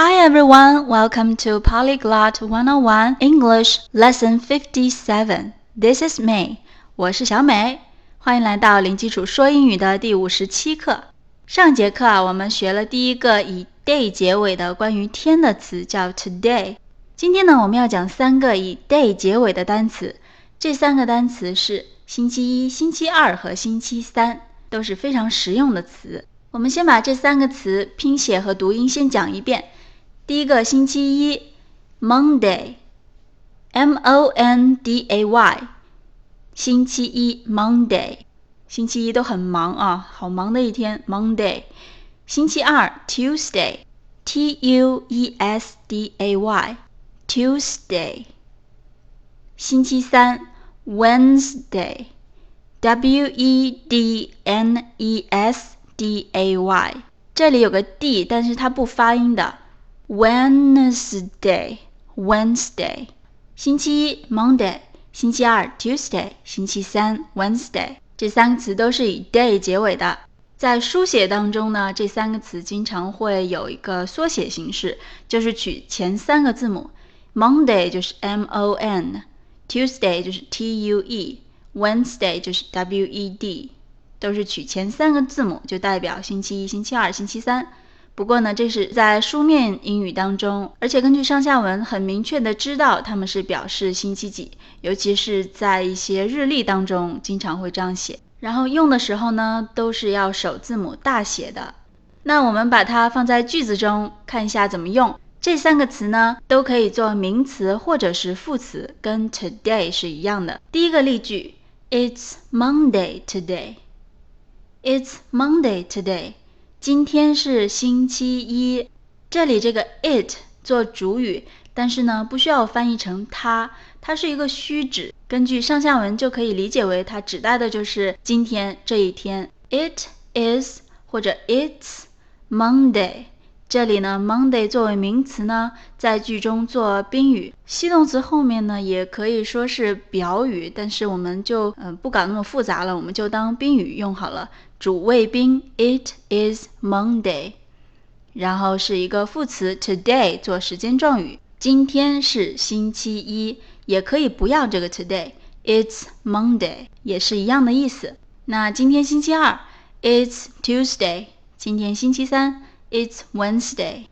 Hi everyone, welcome to Polyglot 101 English Lesson 57. This is May. 我是小美，欢迎来到零基础说英语的第五十七课。上节课啊，我们学了第一个以 day 结尾的关于天的词，叫 today。今天呢，我们要讲三个以 day 结尾的单词。这三个单词是星期一、星期二和星期三，都是非常实用的词。我们先把这三个词拼写和读音先讲一遍。第一个星期一，Monday，M O N D A Y，星期一，Monday，星期一都很忙啊，好忙的一天，Monday。星期二，Tuesday，T U E S D A Y，Tuesday。星期三，Wednesday，W E D N E S D A Y，这里有个 D，但是它不发音的。Wednesday, Wednesday，星期一 Monday，星期二 Tuesday，星期三 Wednesday，这三个词都是以 day 结尾的。在书写当中呢，这三个词经常会有一个缩写形式，就是取前三个字母。Monday 就是 M O N，Tuesday 就是 T U E，Wednesday 就是 W E D，都是取前三个字母，就代表星期一、星期二、星期三。不过呢，这是在书面英语当中，而且根据上下文很明确的知道他们是表示星期几，尤其是在一些日历当中经常会这样写。然后用的时候呢，都是要首字母大写的。那我们把它放在句子中看一下怎么用。这三个词呢，都可以做名词或者是副词，跟 today 是一样的。第一个例句：It's Monday today. It's Monday today. 今天是星期一，这里这个 it 做主语，但是呢不需要翻译成它，它是一个虚指，根据上下文就可以理解为它指代的就是今天这一天。It is 或者 it's Monday，这里呢 Monday 作为名词呢，在句中做宾语，系动词后面呢也可以说是表语，但是我们就嗯不搞那么复杂了，我们就当宾语用好了。主谓宾，It is Monday，然后是一个副词 today 做时间状语。今天是星期一，也可以不要这个 today，It's Monday 也是一样的意思。那今天星期二，It's Tuesday。今天星期三，It's Wednesday。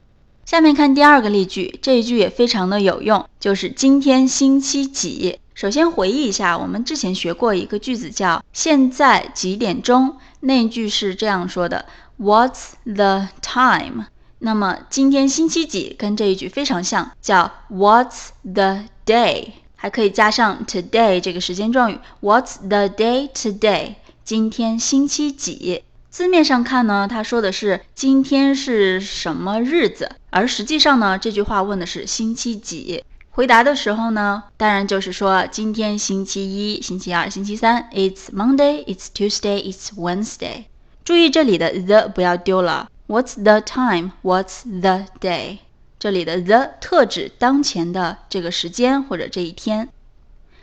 下面看第二个例句，这一句也非常的有用，就是今天星期几。首先回忆一下，我们之前学过一个句子，叫现在几点钟？那句是这样说的：What's the time？那么今天星期几？跟这一句非常像，叫 What's the day？还可以加上 today 这个时间状语。What's the day today？今天星期几？字面上看呢，他说的是今天是什么日子，而实际上呢，这句话问的是星期几。回答的时候呢，当然就是说今天星期一、星期二、星期三。It's Monday, it's Tuesday, it's Wednesday。注意这里的 the 不要丢了。What's the time? What's the day? 这里的 the 特指当前的这个时间或者这一天。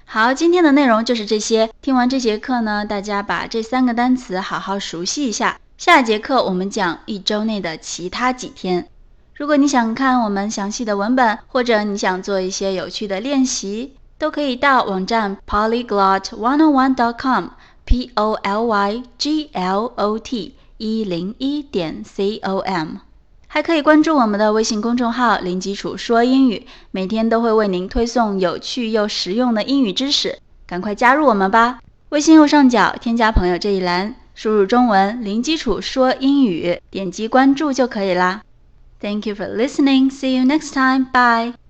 好，今天的内容就是这些。听完这节课呢，大家把这三个单词好好熟悉一下。下节课我们讲一周内的其他几天。如果你想看我们详细的文本，或者你想做一些有趣的练习，都可以到网站 polyglot101.com，p o l y g l o t 一零一点 c o m，还可以关注我们的微信公众号“零基础说英语”，每天都会为您推送有趣又实用的英语知识，赶快加入我们吧！微信右上角添加朋友这一栏，输入中文“零基础说英语”，点击关注就可以啦。Thank you for listening. See you next time. Bye.